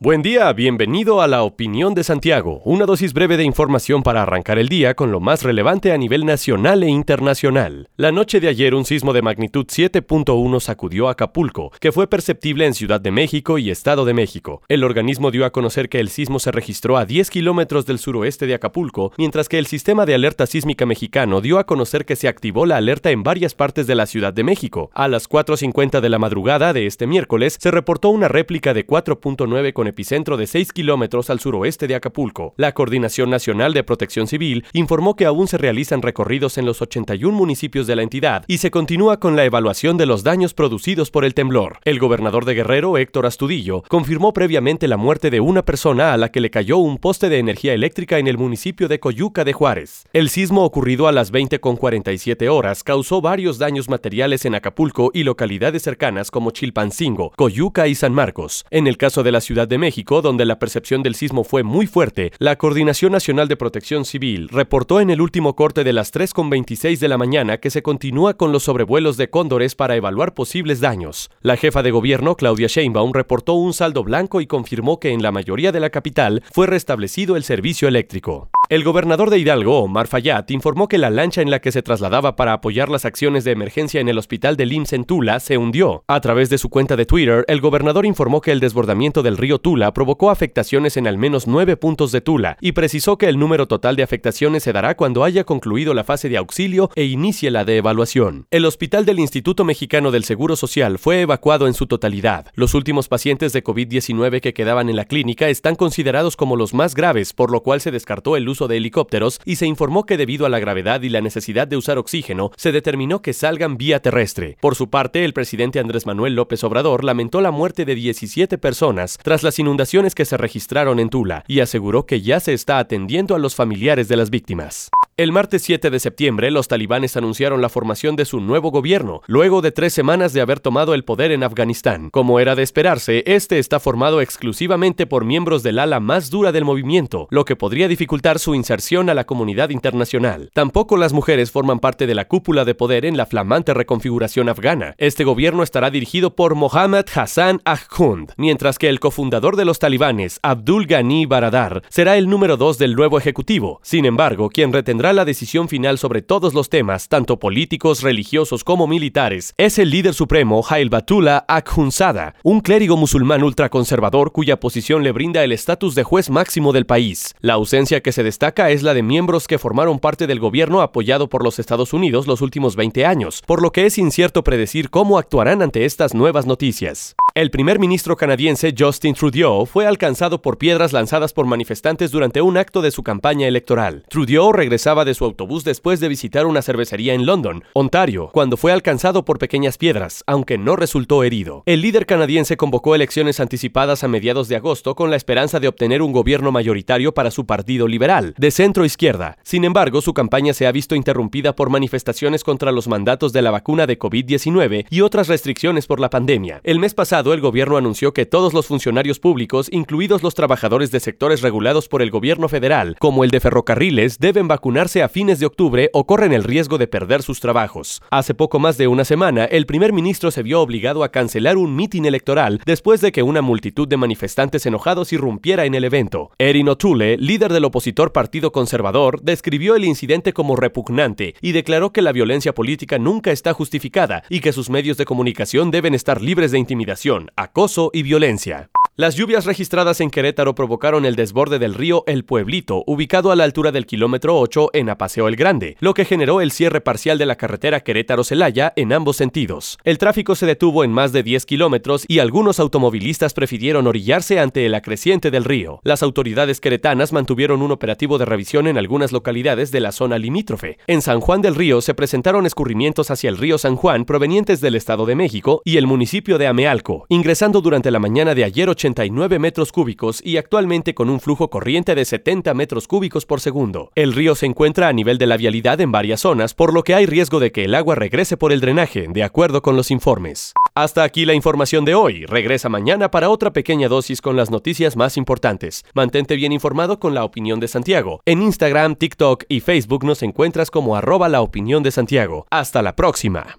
Buen día, bienvenido a la Opinión de Santiago, una dosis breve de información para arrancar el día con lo más relevante a nivel nacional e internacional. La noche de ayer un sismo de magnitud 7.1 sacudió Acapulco, que fue perceptible en Ciudad de México y Estado de México. El organismo dio a conocer que el sismo se registró a 10 kilómetros del suroeste de Acapulco, mientras que el sistema de alerta sísmica mexicano dio a conocer que se activó la alerta en varias partes de la Ciudad de México. A las 4.50 de la madrugada de este miércoles se reportó una réplica de 4.9 con epicentro de 6 kilómetros al suroeste de Acapulco. La Coordinación Nacional de Protección Civil informó que aún se realizan recorridos en los 81 municipios de la entidad y se continúa con la evaluación de los daños producidos por el temblor. El gobernador de Guerrero, Héctor Astudillo, confirmó previamente la muerte de una persona a la que le cayó un poste de energía eléctrica en el municipio de Coyuca de Juárez. El sismo ocurrido a las 20.47 horas causó varios daños materiales en Acapulco y localidades cercanas como Chilpancingo, Coyuca y San Marcos. En el caso de la Ciudad de México, donde la percepción del sismo fue muy fuerte, la Coordinación Nacional de Protección Civil reportó en el último corte de las 3.26 de la mañana que se continúa con los sobrevuelos de cóndores para evaluar posibles daños. La jefa de gobierno, Claudia Sheinbaum, reportó un saldo blanco y confirmó que en la mayoría de la capital fue restablecido el servicio eléctrico. El gobernador de Hidalgo, Omar Fayad, informó que la lancha en la que se trasladaba para apoyar las acciones de emergencia en el hospital de IMSS en Tula se hundió. A través de su cuenta de Twitter, el gobernador informó que el desbordamiento del río Tula provocó afectaciones en al menos nueve puntos de Tula y precisó que el número total de afectaciones se dará cuando haya concluido la fase de auxilio e inicie la de evaluación. El hospital del Instituto Mexicano del Seguro Social fue evacuado en su totalidad. Los últimos pacientes de COVID-19 que quedaban en la clínica están considerados como los más graves, por lo cual se descartó el uso de helicópteros y se informó que debido a la gravedad y la necesidad de usar oxígeno, se determinó que salgan vía terrestre. Por su parte, el presidente Andrés Manuel López Obrador lamentó la muerte de 17 personas tras las inundaciones que se registraron en Tula y aseguró que ya se está atendiendo a los familiares de las víctimas. El martes 7 de septiembre, los talibanes anunciaron la formación de su nuevo gobierno, luego de tres semanas de haber tomado el poder en Afganistán. Como era de esperarse, este está formado exclusivamente por miembros del ala más dura del movimiento, lo que podría dificultar su inserción a la comunidad internacional. Tampoco las mujeres forman parte de la cúpula de poder en la flamante reconfiguración afgana. Este gobierno estará dirigido por Mohammad Hassan Ahmad, mientras que el cofundador de los talibanes, Abdul Ghani Baradar, será el número dos del nuevo ejecutivo. Sin embargo, quien retendrá la decisión final sobre todos los temas, tanto políticos, religiosos como militares, es el líder supremo Hail Batullah Akhundzada, un clérigo musulmán ultraconservador cuya posición le brinda el estatus de juez máximo del país. La ausencia que se destaca es la de miembros que formaron parte del gobierno apoyado por los Estados Unidos los últimos 20 años, por lo que es incierto predecir cómo actuarán ante estas nuevas noticias. El primer ministro canadiense Justin Trudeau fue alcanzado por piedras lanzadas por manifestantes durante un acto de su campaña electoral. Trudeau regresaba de su autobús después de visitar una cervecería en London, Ontario, cuando fue alcanzado por pequeñas piedras, aunque no resultó herido. El líder canadiense convocó elecciones anticipadas a mediados de agosto con la esperanza de obtener un gobierno mayoritario para su partido liberal, de centro izquierda. Sin embargo, su campaña se ha visto interrumpida por manifestaciones contra los mandatos de la vacuna de COVID-19 y otras restricciones por la pandemia. El mes pasado, el gobierno anunció que todos los funcionarios públicos, incluidos los trabajadores de sectores regulados por el gobierno federal, como el de ferrocarriles, deben vacunarse a fines de octubre o corren el riesgo de perder sus trabajos. Hace poco más de una semana, el primer ministro se vio obligado a cancelar un mitin electoral después de que una multitud de manifestantes enojados irrumpiera en el evento. Erin O'Toole, líder del opositor Partido Conservador, describió el incidente como repugnante y declaró que la violencia política nunca está justificada y que sus medios de comunicación deben estar libres de intimidación, acoso y violencia. Las lluvias registradas en Querétaro provocaron el desborde del río El Pueblito, ubicado a la altura del kilómetro 8 en Apaseo el Grande, lo que generó el cierre parcial de la carretera Querétaro-Celaya en ambos sentidos. El tráfico se detuvo en más de 10 kilómetros y algunos automovilistas prefirieron orillarse ante la creciente del río. Las autoridades queretanas mantuvieron un operativo de revisión en algunas localidades de la zona limítrofe. En San Juan del Río se presentaron escurrimientos hacia el río San Juan provenientes del Estado de México y el municipio de Amealco, ingresando durante la mañana de ayer 80 89 metros cúbicos y actualmente con un flujo corriente de 70 metros cúbicos por segundo. El río se encuentra a nivel de la vialidad en varias zonas, por lo que hay riesgo de que el agua regrese por el drenaje, de acuerdo con los informes. Hasta aquí la información de hoy. Regresa mañana para otra pequeña dosis con las noticias más importantes. Mantente bien informado con la opinión de Santiago. En Instagram, TikTok y Facebook nos encuentras como arroba la opinión de Santiago. Hasta la próxima.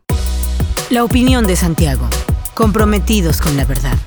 La opinión de Santiago. Comprometidos con la verdad.